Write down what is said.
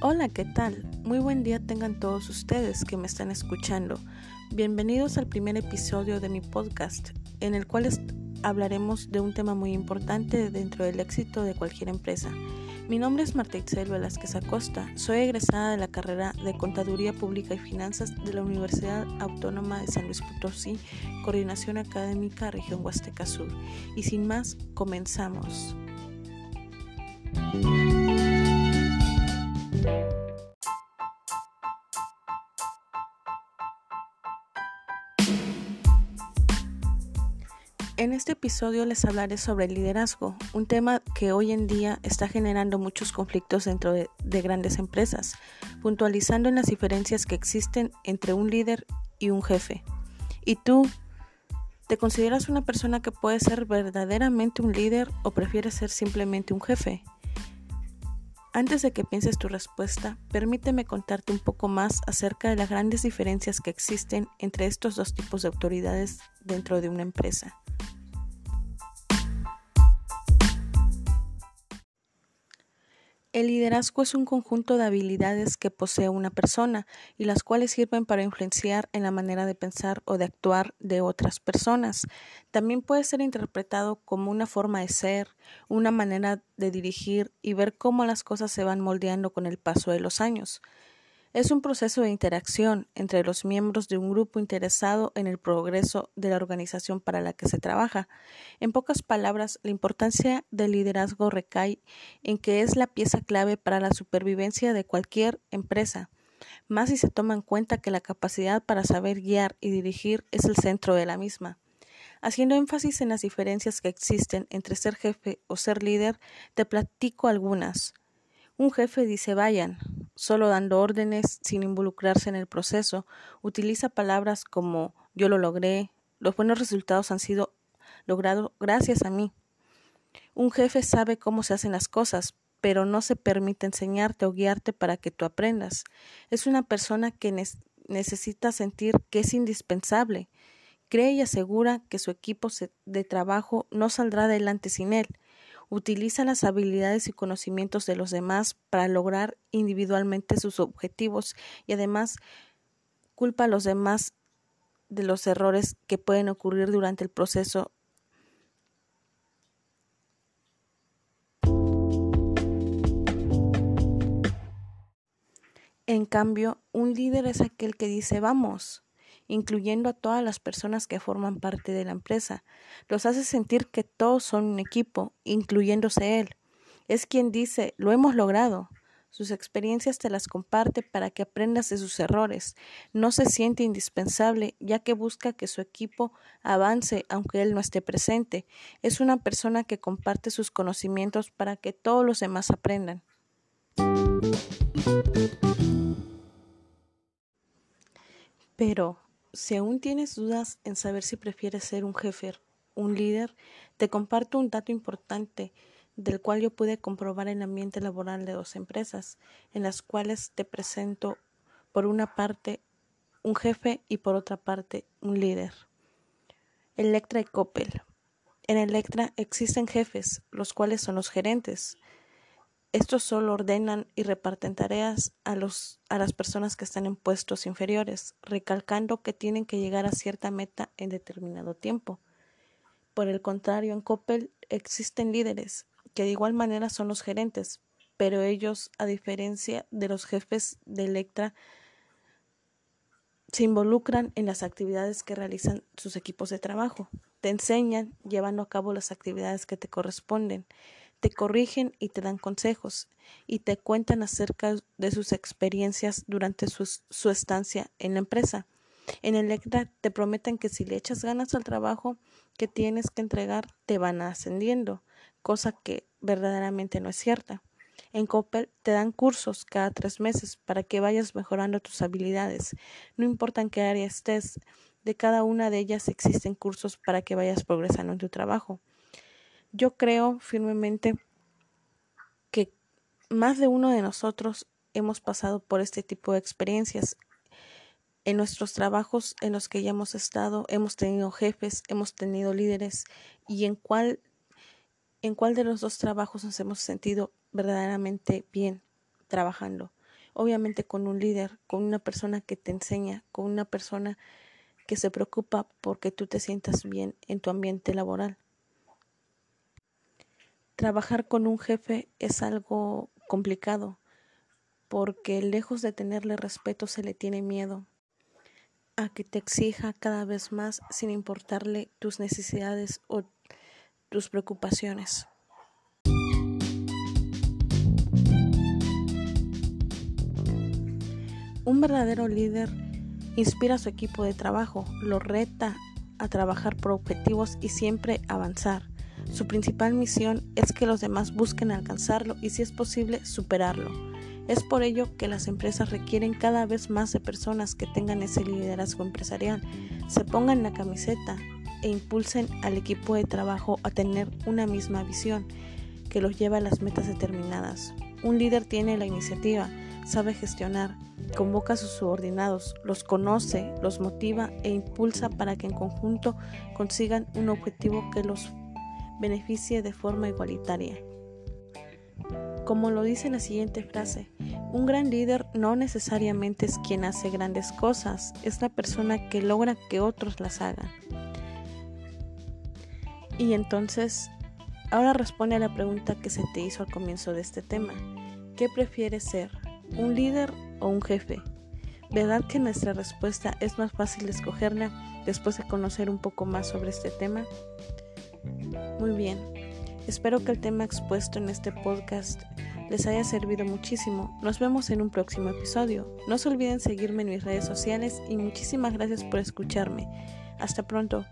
Hola, ¿qué tal? Muy buen día tengan todos ustedes que me están escuchando. Bienvenidos al primer episodio de mi podcast, en el cual hablaremos de un tema muy importante dentro del éxito de cualquier empresa. Mi nombre es Marta Itzel Velázquez Acosta, soy egresada de la carrera de Contaduría Pública y Finanzas de la Universidad Autónoma de San Luis Potosí, Coordinación Académica Región Huasteca Sur. Y sin más, comenzamos. En este episodio les hablaré sobre el liderazgo, un tema que hoy en día está generando muchos conflictos dentro de, grandes empresas, puntualizando en las diferencias que existen entre un líder y un jefe. ¿Y tú? ¿Te consideras una persona que puede ser verdaderamente un líder o prefieres ser simplemente un jefe? Antes de que pienses tu respuesta, permíteme contarte un poco más acerca de las grandes diferencias que existen entre estos dos tipos de autoridades dentro de una empresa. El liderazgo es un conjunto de habilidades que posee una persona y las cuales sirven para influenciar en la manera de pensar o de actuar de otras personas. También puede ser interpretado como una forma de ser, una manera de dirigir y ver cómo las cosas se van moldeando con el paso de los años. Es un proceso de interacción entre los miembros de un grupo interesado en el progreso de la organización para la que se trabaja. En pocas palabras, la importancia del liderazgo recae en que es la pieza clave para la supervivencia de cualquier empresa, más si se toma en cuenta que la capacidad para saber guiar y dirigir es el centro de la misma. Haciendo énfasis en las diferencias que existen entre ser jefe o ser líder, te platico algunas. Un jefe dice vayan, solo dando órdenes sin involucrarse en el proceso. Utiliza palabras como yo lo logré, los buenos resultados han sido logrados gracias a mí. Un jefe sabe cómo se hacen las cosas, pero no se permite enseñarte o guiarte para que tú aprendas. Es una persona que necesita sentir que es indispensable. Cree y asegura que su equipo de trabajo no saldrá adelante sin él utiliza las habilidades y conocimientos de los demás para lograr individualmente sus objetivos y además culpa a los demás de los errores que pueden ocurrir durante el proceso. En cambio, un líder es aquel que dice vamos, incluyendo a todas las personas que forman parte de la empresa. Los hace sentir que todos son un equipo, incluyéndose él. Es quien dice, lo hemos logrado. Sus experiencias te las comparte para que aprendas de sus errores. No se siente indispensable, ya que busca que su equipo avance aunque él no esté presente. Es una persona que comparte sus conocimientos para que todos los demás aprendan. Pero, si aún tienes dudas en saber si prefieres ser un jefe, un líder, te comparto un dato importante del cual yo pude comprobar el ambiente laboral de dos empresas, en las cuales te presento por una parte un jefe y por otra parte un líder. Electra y Coppel. En Electra existen jefes, los cuales son los gerentes, estos solo ordenan y reparten tareas a, las personas que están en puestos inferiores, recalcando que tienen que llegar a cierta meta en determinado tiempo. Por el contrario, en Coppel existen líderes, que de igual manera son los gerentes, pero ellos, a diferencia de los jefes de Electra, se involucran en las actividades que realizan sus equipos de trabajo. Te enseñan llevando a cabo las actividades que te corresponden te corrigen y te dan consejos y te cuentan acerca de sus experiencias durante su, estancia en la empresa. En Electra te prometen que si le echas ganas al trabajo que tienes que entregar, te van ascendiendo, cosa que verdaderamente no es cierta. En Coppel te dan cursos cada tres meses para que vayas mejorando tus habilidades. No importa en qué área estés, de cada una de ellas existen cursos para que vayas progresando en tu trabajo. Yo creo firmemente que más de uno de nosotros hemos pasado por este tipo de experiencias. En nuestros trabajos en los que ya hemos estado, hemos tenido jefes, hemos tenido líderes y en cuál en cuál de los dos trabajos nos hemos sentido verdaderamente bien trabajando. obviamente con un líder, con una persona que te enseña, con una persona que se preocupa porque tú te sientas bien en tu ambiente laboral. Trabajar con un jefe es algo complicado porque lejos de tenerle respeto se le tiene miedo a que te exija cada vez más sin importarle tus necesidades o tus preocupaciones. Un verdadero líder inspira a su equipo de trabajo, lo reta a trabajar por objetivos y siempre avanzar. Su principal misión es que los demás busquen alcanzarlo y si es posible superarlo. Es por ello que las empresas requieren cada vez más de personas que tengan ese liderazgo empresarial, se pongan la camiseta e impulsen al equipo de trabajo a tener una misma visión que los lleva a las metas determinadas. Un líder tiene la iniciativa, sabe gestionar, convoca a sus subordinados, los conoce, los motiva e impulsa para que en conjunto consigan un objetivo que los beneficie de forma igualitaria. Como lo dice la siguiente frase, un gran líder no necesariamente es quien hace grandes cosas, es la persona que logra que otros las hagan. Y entonces, ahora responde a la pregunta que se te hizo al comienzo de este tema. ¿Qué prefieres ser? ¿Un líder o un jefe? ¿Verdad que nuestra respuesta es más fácil escogerla después de conocer un poco más sobre este tema? Muy bien, espero que el tema expuesto en este podcast les haya servido muchísimo. Nos vemos en un próximo episodio. No se olviden seguirme en mis redes sociales y muchísimas gracias por escucharme. Hasta pronto.